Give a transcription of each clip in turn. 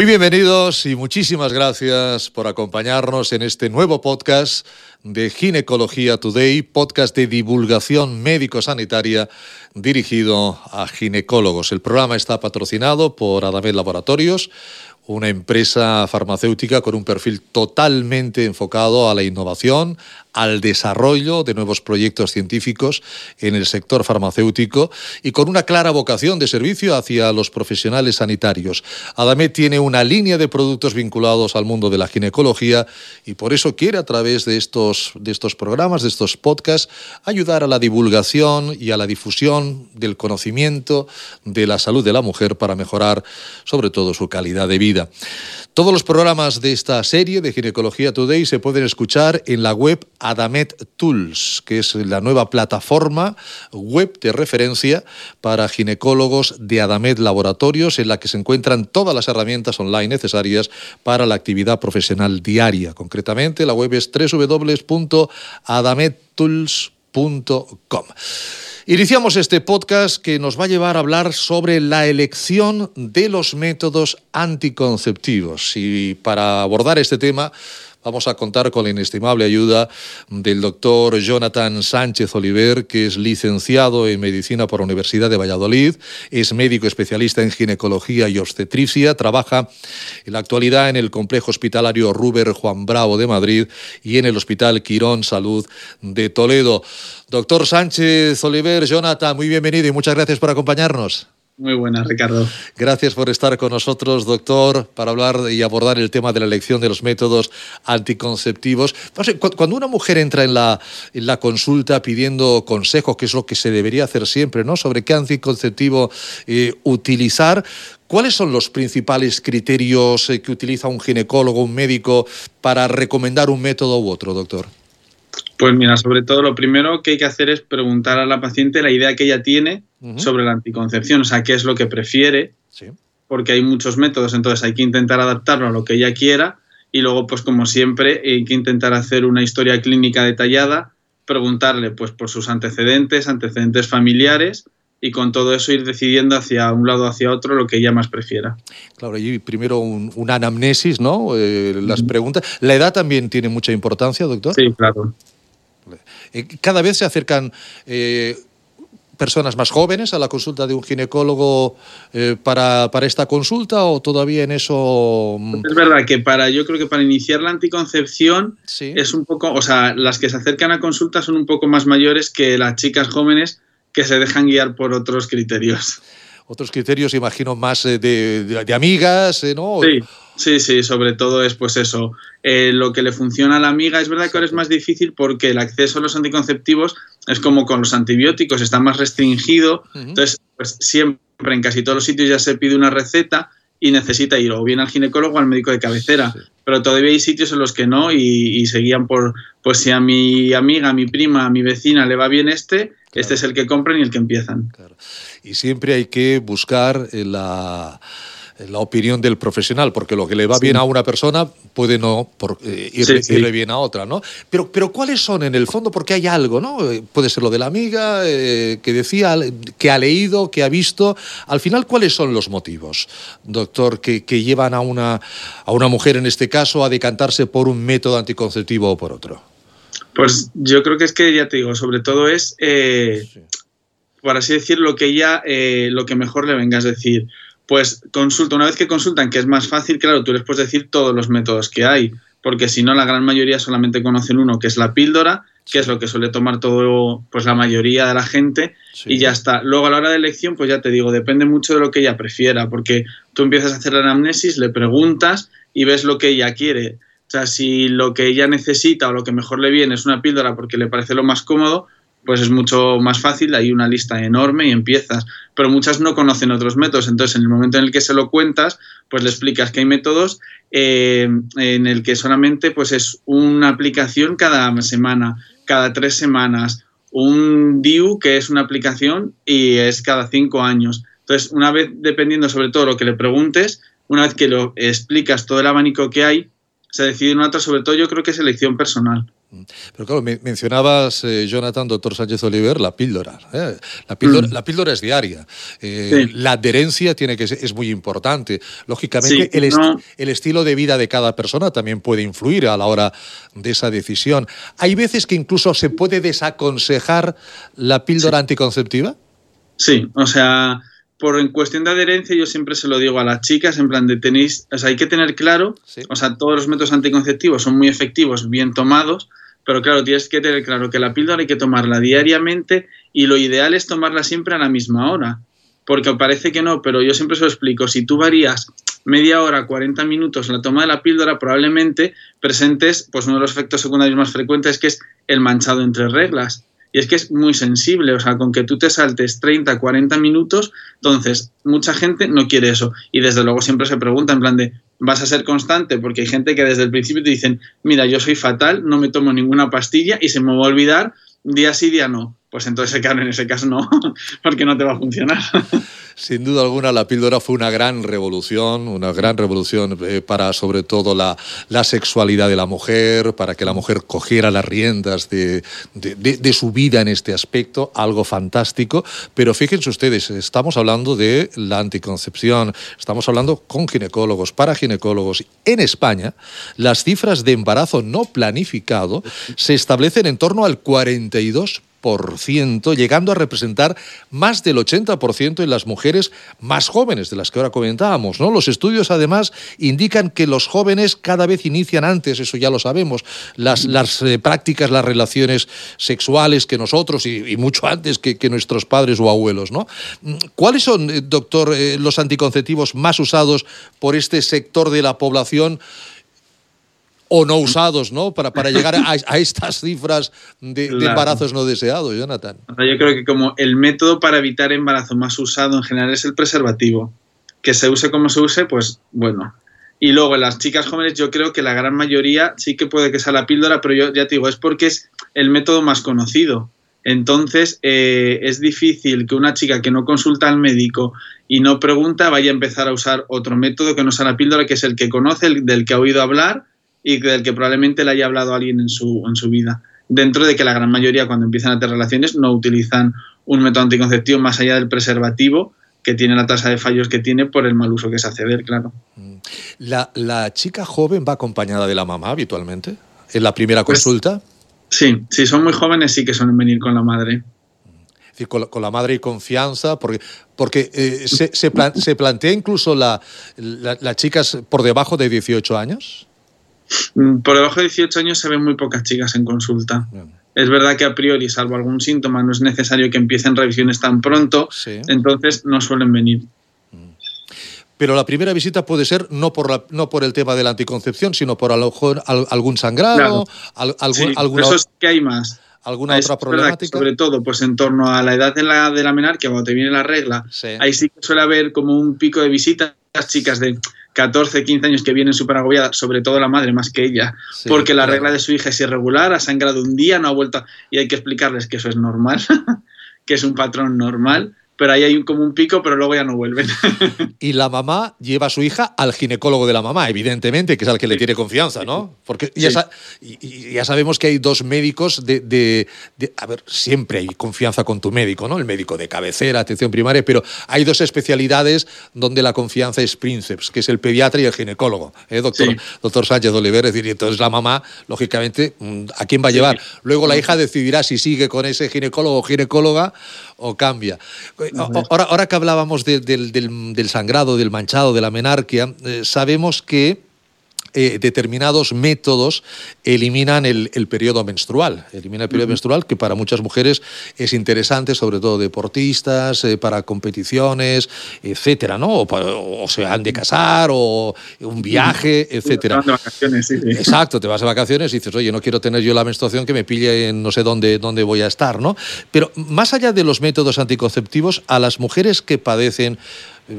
Muy bienvenidos y muchísimas gracias por acompañarnos en este nuevo podcast de Ginecología Today, podcast de divulgación médico-sanitaria dirigido a ginecólogos. El programa está patrocinado por Adamet Laboratorios, una empresa farmacéutica con un perfil totalmente enfocado a la innovación, al desarrollo de nuevos proyectos científicos en el sector farmacéutico y con una clara vocación de servicio hacia los profesionales sanitarios. Adamet tiene una línea de productos vinculados al mundo de la ginecología y por eso quiere a través de estos, de estos programas, de estos podcasts, ayudar a la divulgación y a la difusión del conocimiento de la salud de la mujer para mejorar sobre todo su calidad de vida. Todos los programas de esta serie de Ginecología Today se pueden escuchar en la web Adamet Tools, que es la nueva plataforma web de referencia para ginecólogos de Adamet Laboratorios, en la que se encuentran todas las herramientas online necesarias para la actividad profesional diaria. Concretamente, la web es www.adamettools.com. Iniciamos este podcast que nos va a llevar a hablar sobre la elección de los métodos anticonceptivos. Y para abordar este tema, vamos a contar con la inestimable ayuda del doctor Jonathan Sánchez Oliver, que es licenciado en medicina por la Universidad de Valladolid, es médico especialista en ginecología y obstetricia, trabaja en la actualidad en el complejo hospitalario Ruber Juan Bravo de Madrid y en el Hospital Quirón Salud de Toledo. Doctor Sánchez Oliver, Jonathan, muy bienvenido y muchas gracias por acompañarnos. Muy buenas, Ricardo. Gracias por estar con nosotros, doctor, para hablar y abordar el tema de la elección de los métodos anticonceptivos. Cuando una mujer entra en la, en la consulta pidiendo consejos, que es lo que se debería hacer siempre, ¿no? Sobre qué anticonceptivo eh, utilizar, ¿Cuáles son los principales criterios eh, que utiliza un ginecólogo, un médico, para recomendar un método u otro, doctor? Pues mira, sobre todo lo primero que hay que hacer es preguntar a la paciente la idea que ella tiene sobre la anticoncepción, o sea, qué es lo que prefiere, porque hay muchos métodos, entonces hay que intentar adaptarlo a lo que ella quiera y luego, pues como siempre, hay que intentar hacer una historia clínica detallada, preguntarle pues por sus antecedentes, antecedentes familiares y con todo eso ir decidiendo hacia un lado o hacia otro lo que ella más prefiera. Claro, y primero un, una anamnesis, ¿no? Eh, las preguntas. ¿La edad también tiene mucha importancia, doctor? Sí, claro. Eh, cada vez se acercan eh, personas más jóvenes a la consulta de un ginecólogo eh, para, esta consulta o todavía en eso... Mm? Es verdad que para, yo creo que para iniciar la anticoncepción es un poco, o sea, las que se acercan a consulta son un poco más mayores que las chicas jóvenes que se dejan guiar por otros criterios. Otros criterios, imagino, más de, de, amigas, ¿no? Sí. Sí, sí, sobre todo es pues eso, eh, lo que le funciona a la amiga. Es verdad que ahora es más difícil porque el acceso a los anticonceptivos es como con los antibióticos, está más restringido. Entonces, pues siempre en casi todos los sitios ya se pide una receta y necesita ir o bien al ginecólogo o al médico de cabecera. Pero todavía hay sitios en los que no y, se guían por, pues si a mi amiga, a mi prima, a mi vecina le va bien este, este es el que compran y el que empiezan. Y siempre hay que buscar la la opinión del profesional, porque lo que le va bien a una persona puede no por, eh, irle, bien a otra, ¿no? Pero, pero ¿cuáles son en el fondo? Porque hay algo, ¿no? Eh, puede ser lo de la amiga eh, que decía, que ha leído, que ha visto. Al final, ¿cuáles son los motivos, doctor, que, que llevan a una, a una mujer, en este caso, a decantarse por un método anticonceptivo o por otro? Pues yo creo que es que, ya te digo, sobre todo es, por así decir, lo que ella, lo que mejor le venga, es decir, pues consulta. Una vez que consultan, que es más fácil, claro, tú les puedes decir todos los métodos que hay, porque si no, la gran mayoría solamente conocen uno, que es la píldora, que es lo que suele tomar todo, pues la mayoría de la gente, y ya está. Luego a la hora de elección, pues ya te digo, depende mucho de lo que ella prefiera, porque tú empiezas a hacer la anamnesis, le preguntas y ves lo que ella quiere. O sea, si lo que ella necesita o lo que mejor le viene es una píldora porque le parece lo más cómodo, pues es mucho más fácil, hay una lista enorme y empiezas, pero muchas no conocen otros métodos, entonces en el momento en el que se lo cuentas, pues le explicas que hay métodos eh, en el que solamente pues es una aplicación cada semana, cada tres semanas, un DIU que es una aplicación y es cada cinco años. Entonces, una vez, dependiendo sobre todo lo que le preguntes, una vez que lo explicas todo el abanico que hay, se decide una otra, sobre todo yo creo que es elección personal. Pero claro, mencionabas, eh, Jonathan, doctor Sánchez Oliver, la píldora. ¿eh? La, píldora mm. la, píldora es diaria. Eh, la adherencia tiene que es muy importante. Lógicamente, el, el, estilo de vida de cada persona también puede influir a la hora de esa decisión. ¿Hay veces que incluso se puede desaconsejar la píldora anticonceptiva? Sí, o sea, por en cuestión de adherencia, yo siempre se lo digo a las chicas, en plan de tenéis, o sea, hay que tener claro, o sea, todos los métodos anticonceptivos son muy efectivos, bien tomados, pero claro, tienes que tener claro que la píldora hay que tomarla diariamente y lo ideal es tomarla siempre a la misma hora, porque parece que no, pero yo siempre se lo explico, si tú varías media hora, 40 minutos la toma de la píldora, probablemente presentes pues uno de los efectos secundarios más frecuentes que es el manchado entre reglas. Y es que es muy sensible, o sea, con que tú te saltes 30, 40 minutos, entonces mucha gente no quiere eso. Y desde luego siempre se pregunta en plan de, ¿vas a ser constante? Porque hay gente que desde el principio te dicen, mira, yo soy fatal, no me tomo ninguna pastilla y se me va a olvidar, día sí, día no. Pues entonces, claro, en ese caso no, porque no te va a funcionar. Sin duda alguna, la píldora fue una gran revolución, una gran revolución eh, para sobre todo la, sexualidad de la mujer, para que la mujer cogiera las riendas de, su vida en este aspecto, algo fantástico. Pero fíjense ustedes, estamos hablando de la anticoncepción, estamos hablando con ginecólogos, para ginecólogos. En España, las cifras de embarazo no planificado se establecen en torno al 42% llegando a representar más del 80% en las mujeres más jóvenes, de las que ahora comentábamos. ¿no? Los estudios, además, indican que los jóvenes cada vez inician antes, eso ya lo sabemos, las, las eh, prácticas, las relaciones sexuales que nosotros y, mucho antes que, nuestros padres o abuelos. ¿no? ¿Cuáles son, eh, doctor, eh, los anticonceptivos más usados por este sector de la población? O no usados, ¿no? Para, para llegar a, estas cifras de, embarazos no deseados, Jonathan. yo creo que como el método para evitar embarazo más usado en general es el preservativo. Que se use como se use, pues bueno. Y luego en las chicas jóvenes yo creo que la gran mayoría sí que puede que sea la píldora, pero yo ya te digo, es porque es el método más conocido. Entonces eh, es difícil que una chica que no consulta al médico y no pregunta vaya a empezar a usar otro método que no sea la píldora, que es el que conoce, el del que ha oído hablar y del que probablemente le haya hablado alguien en su, en su vida. Dentro de que la gran mayoría cuando empiezan a tener relaciones no utilizan un método anticonceptivo más allá del preservativo que tiene la tasa de fallos que tiene por el mal uso que se hace de él, claro. Mm. ¿La, ¿La, chica joven va acompañada de la mamá habitualmente? ¿En la primera pues, consulta? Sí, si son muy jóvenes sí que suelen venir con la madre. Es decir, con, la madre y confianza, porque, porque eh, se, se, se, plantea incluso la, la, las chicas por debajo de 18 años. Mm, por debajo de 18 años se ven muy pocas chicas en consulta. Es verdad que a priori, salvo algún síntoma, no es necesario que empiecen revisiones tan pronto, entonces no suelen venir. Mm. Pero la primera visita puede ser no por, no por el tema de la anticoncepción, sino por a lo mejor algún sangrado, alguna, eso es que hay más. ¿Alguna otra problemática? sobre todo, pues en torno a la edad de la, de la menarquia, cuando te viene la regla, ahí sí que suele haber como un pico de visitas, chicas de 14, 15 años que vienen súper agobiadas, sobre todo la madre más que ella, porque la regla de su hija es irregular, ha sangrado un día, no ha vuelto, y hay que explicarles que eso es normal, que es un patrón normal, pero ahí hay como un pico, pero luego ya no vuelven. y la mamá lleva a su hija al ginecólogo de la mamá, evidentemente, que es al que le tiene confianza, ¿no? Porque ya, ya, sabemos que hay dos médicos de, A ver, siempre hay confianza con tu médico, ¿no? El médico de cabecera, atención primaria, pero hay dos especialidades donde la confianza es príncipes, que es el pediatra y el ginecólogo, ¿eh, doctor, doctor Sánchez Oliver? Es decir, entonces la mamá, lógicamente, mm, ¿a quién va a llevar? Luego la hija decidirá si sigue con ese ginecólogo o ginecóloga o cambia. Ahora, ahora que hablábamos del, del, sangrado, del manchado, de la menarquia, eh, sabemos que eh, determinados métodos eliminan el, periodo menstrual. Elimina el periodo menstrual, que para muchas mujeres es interesante, sobre todo deportistas, eh, para competiciones, etcétera, ¿no? O, se han de casar, o un viaje, etcétera. Exacto, te vas de vacaciones y dices, oye, no quiero tener yo la menstruación que me pille en no sé dónde, dónde voy a estar, ¿no? Pero más allá de los métodos anticonceptivos, a las mujeres que padecen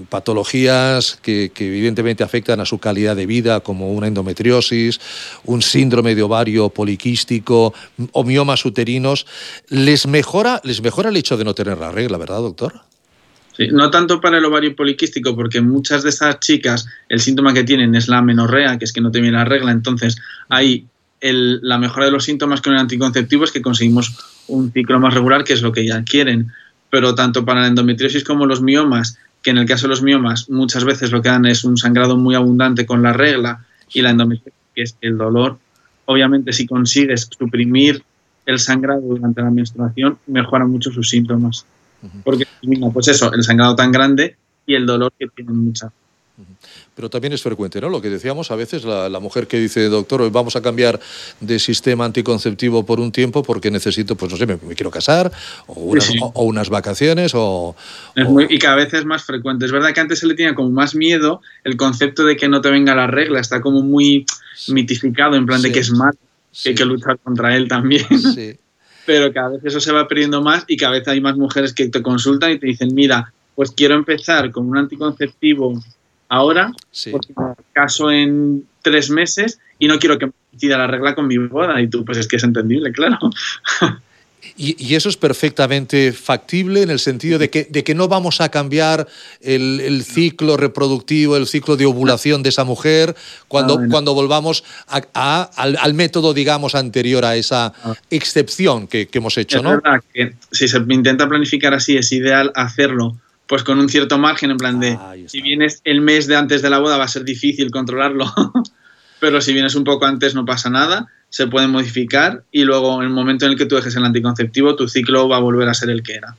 patologías que, evidentemente afectan a su calidad de vida, como una endometriosis, un síndrome de ovario poliquístico o miomas uterinos, ¿les mejora, les mejora el hecho de no tener la regla, verdad, doctor? Sí, no tanto para el ovario poliquístico, porque muchas de esas chicas el síntoma que tienen es la menorrea, que es que no te viene la regla, entonces hay la mejora de los síntomas con el anticonceptivo es que conseguimos un ciclo más regular, que es lo que ya quieren. Pero tanto para la endometriosis como los miomas, que en el caso de los miomas muchas veces lo que dan es un sangrado muy abundante con la regla y la endometriosis, que es el dolor, obviamente si consigues suprimir el sangrado durante la menstruación, mejora mucho sus síntomas. Porque, pues eso, el sangrado tan grande y el dolor que tienen muchas pero también es frecuente, ¿no? Lo que decíamos, a veces la, mujer que dice, doctor, hoy vamos a cambiar de sistema anticonceptivo por un tiempo porque necesito, pues no sé, me, quiero casar, o, unas vacaciones, o, y cada vez es más frecuente. Es verdad que antes se le tenía como más miedo el concepto de que no te venga la regla, está como muy mitificado, en plan de que es mal, que hay que luchar contra él también. Pero cada vez eso se va perdiendo más y cada vez hay más mujeres que te consultan y te dicen, mira, pues quiero empezar con un anticonceptivo ahora, porque me caso en tres meses y no quiero que me decida la regla con mi boda. Y tú, pues es que es entendible, claro. Y, eso es perfectamente factible en el sentido de que, de que no vamos a cambiar el, ciclo reproductivo, el ciclo de ovulación de esa mujer cuando, ah, cuando volvamos al, método, digamos, anterior a esa ah. excepción que, hemos hecho. Es verdad que si se intenta planificar así, es ideal hacerlo pues con un cierto margen, en plan de, si vienes el mes de antes de la boda va a ser difícil controlarlo, pero si vienes un poco antes no pasa nada, se puede modificar y luego en el momento en el que tú dejes el anticonceptivo, tu ciclo va a volver a ser el que era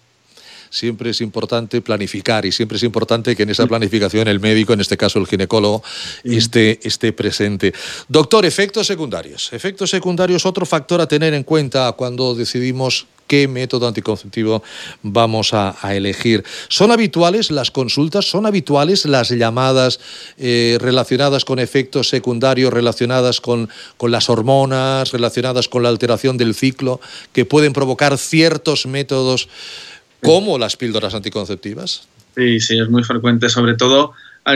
siempre es importante planificar y siempre es importante que en esa planificación el médico, en este caso el ginecólogo, esté, esté presente. Doctor, efectos secundarios. Efectos secundarios, otro factor a tener en cuenta cuando decidimos qué método anticonceptivo vamos a, elegir. ¿Son habituales las consultas? ¿Son habituales las llamadas eh, relacionadas con efectos secundarios, relacionadas con, con las hormonas, relacionadas con la alteración del ciclo, que pueden provocar ciertos métodos como las píldoras anticonceptivas? Sí, sí, es muy frecuente, sobre todo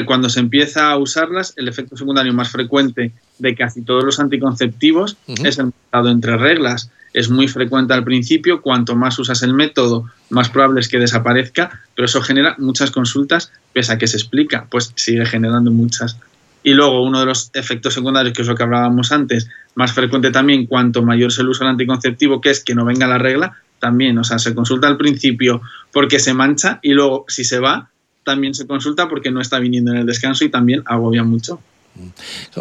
cuando se empieza a usarlas, el efecto secundario más frecuente de casi todos los anticonceptivos es el estado entre reglas es muy frecuente al principio, cuanto más usas el método, más probable es que desaparezca, pero eso genera muchas consultas, pese a que se explica, pues sigue generando muchas. Y luego uno de los efectos secundarios, que es lo que hablábamos antes, más frecuente también, cuanto mayor se el uso del anticonceptivo, que es que no venga la regla, también, o sea, se consulta al principio porque se mancha y luego si se va, también se consulta porque no está viniendo en el descanso y también agobia mucho.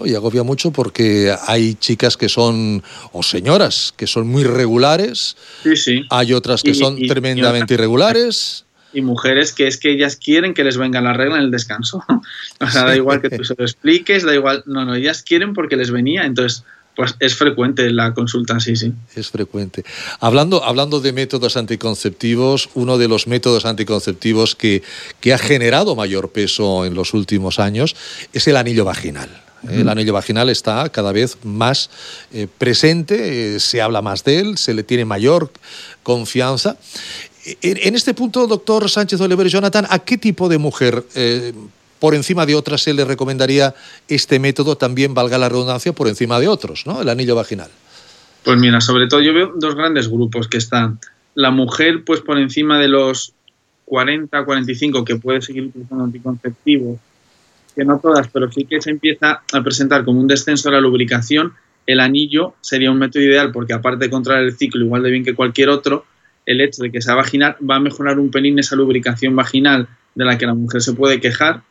Y agobia mucho porque hay chicas que son, o señoras, que son muy regulares. Sí, sí. Hay otras que son tremendamente irregulares. Y mujeres que es que ellas quieren que les venga la regla en el descanso. o sea, da igual que tú se lo expliques, da igual. No, no, ellas quieren porque les venía. Entonces, pues es frecuente la consulta, sí, sí. Es frecuente. Hablando, hablando de métodos anticonceptivos, uno de los métodos anticonceptivos que, que ha generado mayor peso en los últimos años es el anillo vaginal. El anillo vaginal está cada vez más eh, presente, eh, se habla más de él, se le tiene mayor confianza. En, este punto, doctor Sánchez Oliver Jonathan, ¿a qué tipo de mujer eh, por encima de otras se le recomendaría este método también, valga la redundancia, por encima de otros, ¿no? El anillo vaginal. Pues mira, sobre todo yo veo dos grandes grupos que están. La mujer, pues por encima de los 40, 45, que puede seguir utilizando anticonceptivos, que no todas, pero sí que se empieza a presentar como un descenso de la lubricación, el anillo sería un método ideal porque aparte de controlar el ciclo igual de bien que cualquier otro, el hecho de que sea vaginal va a mejorar un pelín esa lubricación vaginal de la que la mujer se puede quejar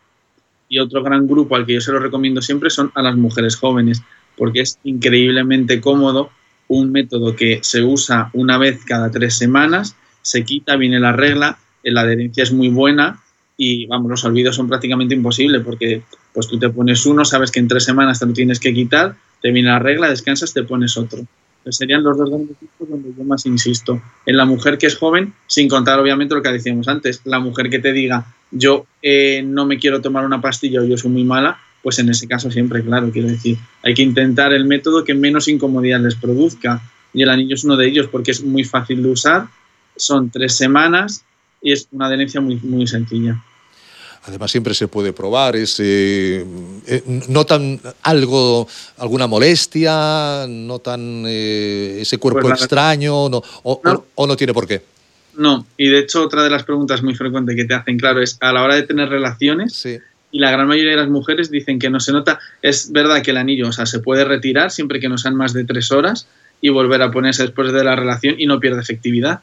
y otro gran grupo al que yo se lo recomiendo siempre son a las mujeres jóvenes, porque es increíblemente cómodo, un método que se usa una vez cada tres semanas, se quita, viene la regla, la adherencia es muy buena y vamos, los olvidos son prácticamente imposibles porque pues tú te pones uno, sabes que en tres semanas te lo tienes que quitar, te viene la regla, descansas, te pones otro. Serían los dos grandes tipos donde yo más insisto. En la mujer que es joven, sin contar obviamente lo que decíamos antes, la mujer que te diga, yo eh, no me quiero tomar una pastilla o yo soy muy mala, pues en ese caso siempre, claro, quiero decir, hay que intentar el método que menos incomodidad les produzca. Y el anillo es uno de ellos porque es muy fácil de usar, son tres semanas y es una adherencia muy, muy sencilla. Además siempre se puede probar, es, eh, eh, notan algo, alguna molestia, notan ese cuerpo pues extraño o, o no tiene por qué. No, y de hecho otra de las preguntas muy frecuentes que te hacen, claro, es a la hora de tener relaciones, y la gran mayoría de las mujeres dicen que no se nota. Es verdad que el anillo, o sea, se puede retirar siempre que no sean más de tres horas y volver a ponerse después de la relación y no pierde efectividad.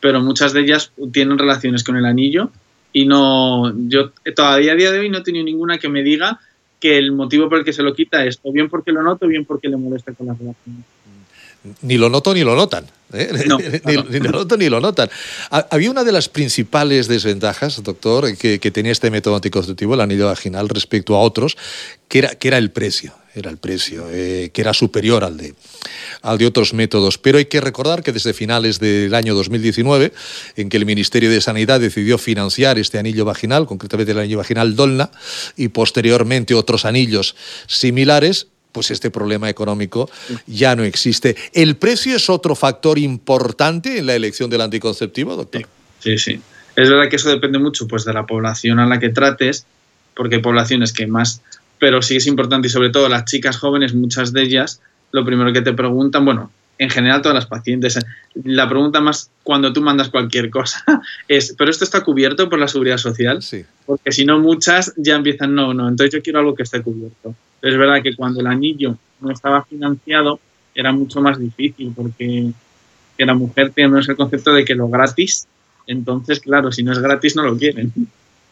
Pero muchas de ellas tienen relaciones con el anillo y no, yo todavía a día de hoy no he tenido ninguna que me diga que el motivo por el que se lo quita es o bien porque lo noto o bien porque le molesta con la relación. Ni lo noto ni lo notan. ¿eh? ni, lo noto ni lo notan. Había una de las principales desventajas, doctor, que, tenía este método anticonceptivo, el anillo vaginal, respecto a otros, que era, que era el precio. Era el precio, eh, que era superior al de, al de otros métodos. Pero hay que recordar que desde finales del año 2019, en que el Ministerio de Sanidad decidió financiar este anillo vaginal, concretamente el anillo vaginal Dolna, y posteriormente otros anillos similares, pues este problema económico ya no existe. ¿El precio es otro factor importante en la elección del anticonceptivo, doctor? Sí, sí. Es verdad que eso depende mucho pues, de la población a la que trates, porque hay poblaciones que más, pero sí es importante y sobre todo las chicas jóvenes, muchas de ellas, lo primero que te preguntan, bueno, en general todas las pacientes, la pregunta más cuando tú mandas cualquier cosa es, ¿pero esto está cubierto por la seguridad social? Sí. Porque si no, muchas ya empiezan, no, no, entonces yo quiero algo que esté cubierto. Es verdad que cuando el anillo no estaba financiado era mucho más difícil porque la mujer tiene el concepto de que lo gratis, entonces claro, si no es gratis no lo quieren.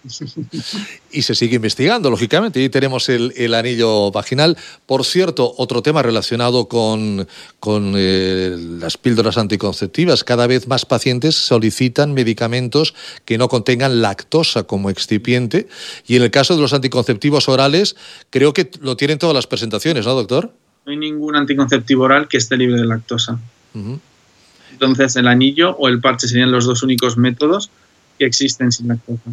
Y se sigue investigando, lógicamente. Y tenemos el, anillo vaginal. Por cierto, otro tema relacionado con, con eh, las píldoras anticonceptivas. Cada vez más pacientes solicitan medicamentos que no contengan lactosa como excipiente. Y en el caso de los anticonceptivos orales, creo que lo tienen todas las presentaciones, ¿no, doctor? No hay ningún anticonceptivo oral que esté libre de lactosa. Entonces, el anillo o el parche serían los dos únicos métodos que existen sin lactosa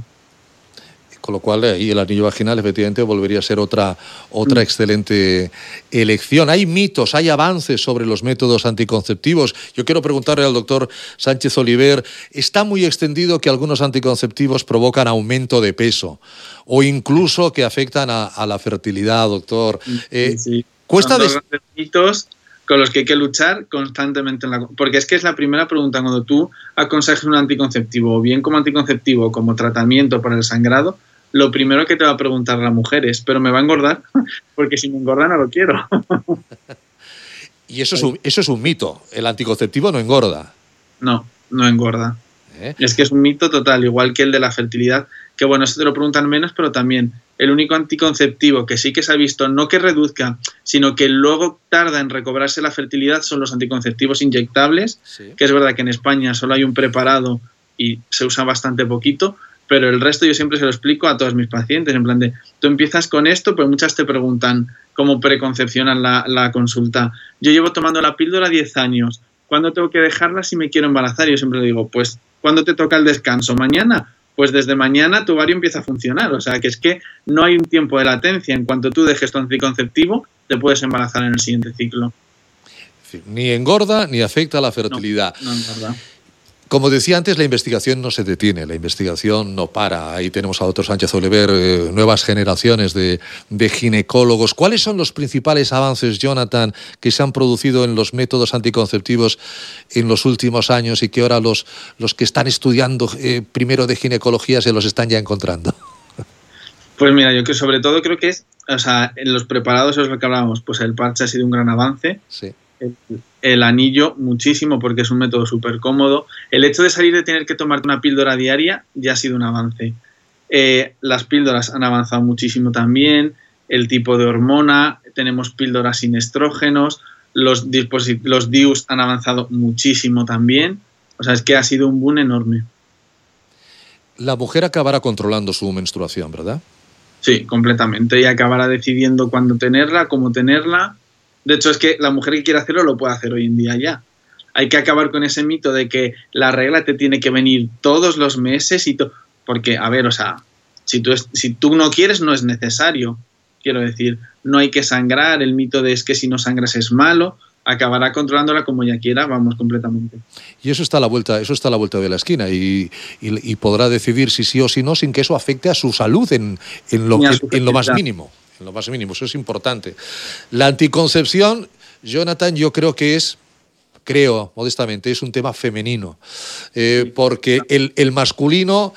con lo cual ahí el anillo vaginal efectivamente volvería a ser otra, otra mm. excelente elección. Hay mitos, hay avances sobre los métodos anticonceptivos. Yo quiero preguntarle al doctor Sánchez Oliver, está muy extendido que algunos anticonceptivos provocan aumento de peso o incluso que afectan a, la fertilidad, doctor. Eh, sí, Cuesta Son mitos con los que hay que luchar constantemente. En la, porque es que es la primera pregunta cuando tú aconsejas un anticonceptivo, o bien como anticonceptivo o como tratamiento para el sangrado, lo primero que te va a preguntar la mujer es, ¿pero me va a engordar? Porque si me engorda no lo quiero. y eso es, un, eso es un mito. El anticonceptivo no engorda. No, no engorda. ¿Eh? Es que es un mito total, igual que el de la fertilidad, que bueno, eso te lo preguntan menos, pero también el único anticonceptivo que sí que se ha visto, no que reduzca, sino que luego tarda en recobrarse la fertilidad, son los anticonceptivos inyectables, que es verdad que en España solo hay un preparado y se usa bastante poquito, pero el resto yo siempre se lo explico a todos mis pacientes, en plan de, tú empiezas con esto, pues muchas te preguntan cómo preconcepcionan la, la consulta. Yo llevo tomando la píldora 10 años, ¿cuándo tengo que dejarla si me quiero embarazar? Yo siempre le digo, pues, ¿cuándo te toca el descanso? ¿Mañana? Pues desde mañana tu ovario empieza a funcionar, o sea que es que no hay un tiempo de latencia, en cuanto tú dejes tu anticonceptivo, te puedes embarazar en el siguiente ciclo. Ni engorda ni afecta a la fertilidad. No. Como decía antes, la investigación no se detiene, la investigación no para. Ahí tenemos a otro Sánchez Oliver, eh, nuevas generaciones de, ginecólogos. ¿Cuáles son los principales avances, Jonathan, que se han producido en los métodos anticonceptivos en los últimos años y que ahora los, los que están estudiando eh, primero de ginecología se los están ya encontrando? Pues mira, yo que sobre todo creo que es, o sea, en los preparados es lo que hablábamos, pues el parche ha sido un gran avance. Sí el, anillo muchísimo porque es un método súper cómodo. El hecho de salir de tener que tomarte una píldora diaria ya ha sido un avance. Eh, las píldoras han avanzado muchísimo también, el tipo de hormona, tenemos píldoras sin estrógenos, los, los DIUs han avanzado muchísimo también. O sea, es que ha sido un boom enorme. La mujer acabará controlando su menstruación, ¿verdad? Sí, completamente. Y acabará decidiendo cuándo tenerla, cómo tenerla de hecho, es que la mujer que quiere hacerlo lo puede hacer hoy en día ya. Hay que acabar con ese mito de que la regla te tiene que venir todos los meses y todo. Porque, a ver, o sea, si tú, si tú no quieres, no es necesario. Quiero decir, no hay que sangrar. El mito de es que si no sangras es malo acabará controlándola como ella quiera, vamos, completamente. Y eso está a la vuelta, eso está a la vuelta de la esquina y, podrá decidir si sí o si no sin que eso afecte a su salud en, lo, en lo más mínimo en lo más mínimo, eso es importante. La anticoncepción, Jonathan, yo creo que es creo, modestamente, es un tema femenino, eh, porque el, masculino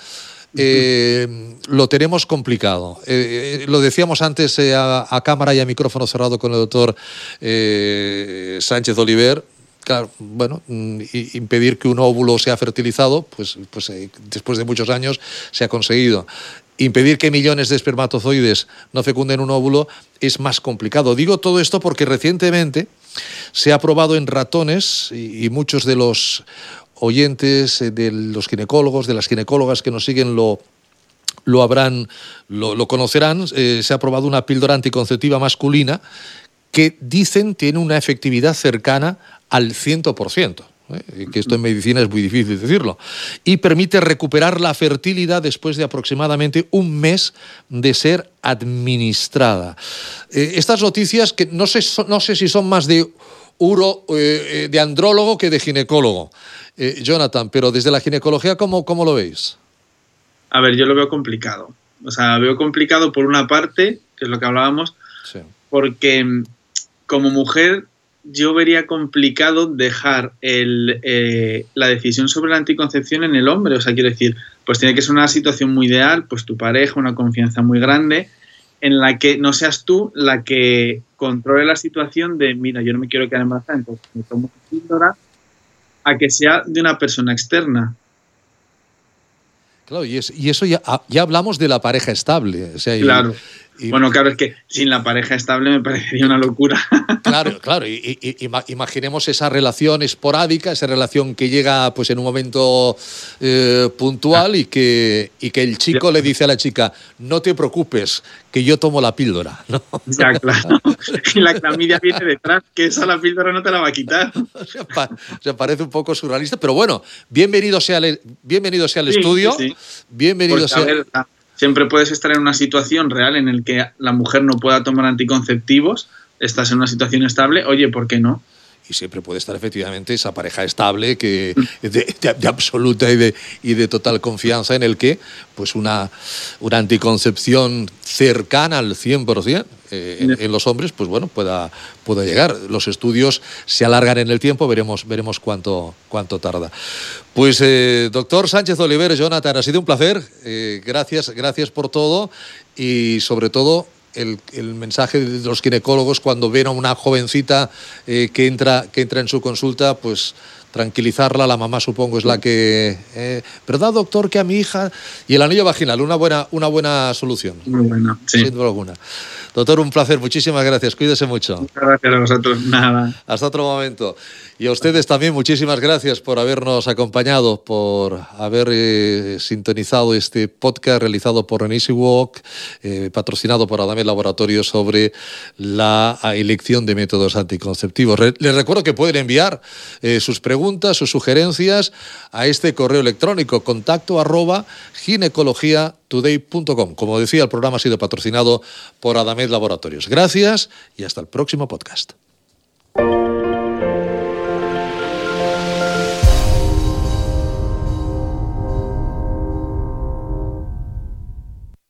eh, lo tenemos complicado. Eh, lo decíamos antes a, cámara y a micrófono cerrado con el doctor Sánchez Oliver. Claro, bueno, mm, impedir que un óvulo sea fertilizado, pues, pues después de muchos años se ha conseguido impedir que millones de espermatozoides no fecunden un óvulo es más complicado. Digo todo esto porque recientemente se ha probado en ratones y, muchos de los oyentes, eh, de los ginecólogos, de las ginecólogas que nos siguen lo, lo habrán, lo, conocerán, eh, se ha probado una píldora anticonceptiva masculina que dicen tiene una efectividad cercana al 100%. ¿Eh? que esto en medicina es muy difícil decirlo, y permite recuperar la fertilidad después de aproximadamente un mes de ser administrada. Eh, estas noticias que no sé, no sé si son más de uro, eh, de andrólogo que de ginecólogo, Jonathan, pero desde la ginecología, ¿cómo, ¿cómo lo veis? A ver, yo lo veo complicado. O sea, veo complicado por una parte, que es lo que hablábamos, porque mm, como mujer yo vería complicado dejar eh, la decisión sobre la anticoncepción en el hombre. O sea, quiero decir, pues tiene que ser una situación muy ideal, pues tu pareja, una confianza muy grande, en la que no seas tú la que controle la situación de, mira, yo no me quiero quedar embarazada, entonces me tomo píldora, a que sea de una persona externa. Claro, y, eso ya, ya, hablamos de la pareja estable. O sea, claro bueno, claro, es que sin la pareja estable me parecería una locura. Claro, claro. Y, imaginemos esa relación esporádica, esa relación que llega pues en un momento eh, puntual y que, y que el chico le dice a la chica, no te preocupes, que yo tomo la píldora. ¿no? Ya, claro. Y la clamidia viene detrás, que esa la píldora no te la va a quitar. O sea, parece un poco surrealista, pero bueno, bienvenido sea, bienvenido sea al estudio. Bienvenido sea siempre puedes estar en una situación real en la que la mujer no pueda tomar anticonceptivos, estás en una situación estable, oye, ¿por qué no? Y siempre puede estar efectivamente esa pareja estable que de, absoluta y de, y de, total confianza en el que pues una, una anticoncepción cercana al 100% eh, en, los hombres pues bueno pueda, pueda llegar. Los estudios se alargan en el tiempo, veremos, veremos cuánto, cuánto tarda. Pues eh, doctor Sánchez Oliver, Jonathan, ha sido un placer. Eh, gracias, gracias por todo y sobre todo el, mensaje de los ginecólogos cuando ven a una jovencita eh, que, entra, que entra en su consulta, pues tranquilizarla, la mamá supongo es la que... Eh, ¿Verdad, doctor, que a mi hija... Y el anillo vaginal, una buena, una buena solución. Muy buena, sí. Sin duda alguna. Doctor, un placer, muchísimas gracias, cuídese mucho. Muchas gracias a vosotros, nada. Hasta otro momento. Y a ustedes también muchísimas gracias por habernos acompañado, por haber eh, sintonizado este podcast realizado por Renisi Walk, eh, patrocinado por Adame Laboratorio sobre la elección de métodos anticonceptivos. les recuerdo que pueden enviar eh, sus preguntas, sus sugerencias a este correo electrónico contacto arroba ginecologiatoday.com. Como decía, el programa ha sido patrocinado por Adamed Laboratorios. Gracias y hasta el próximo podcast.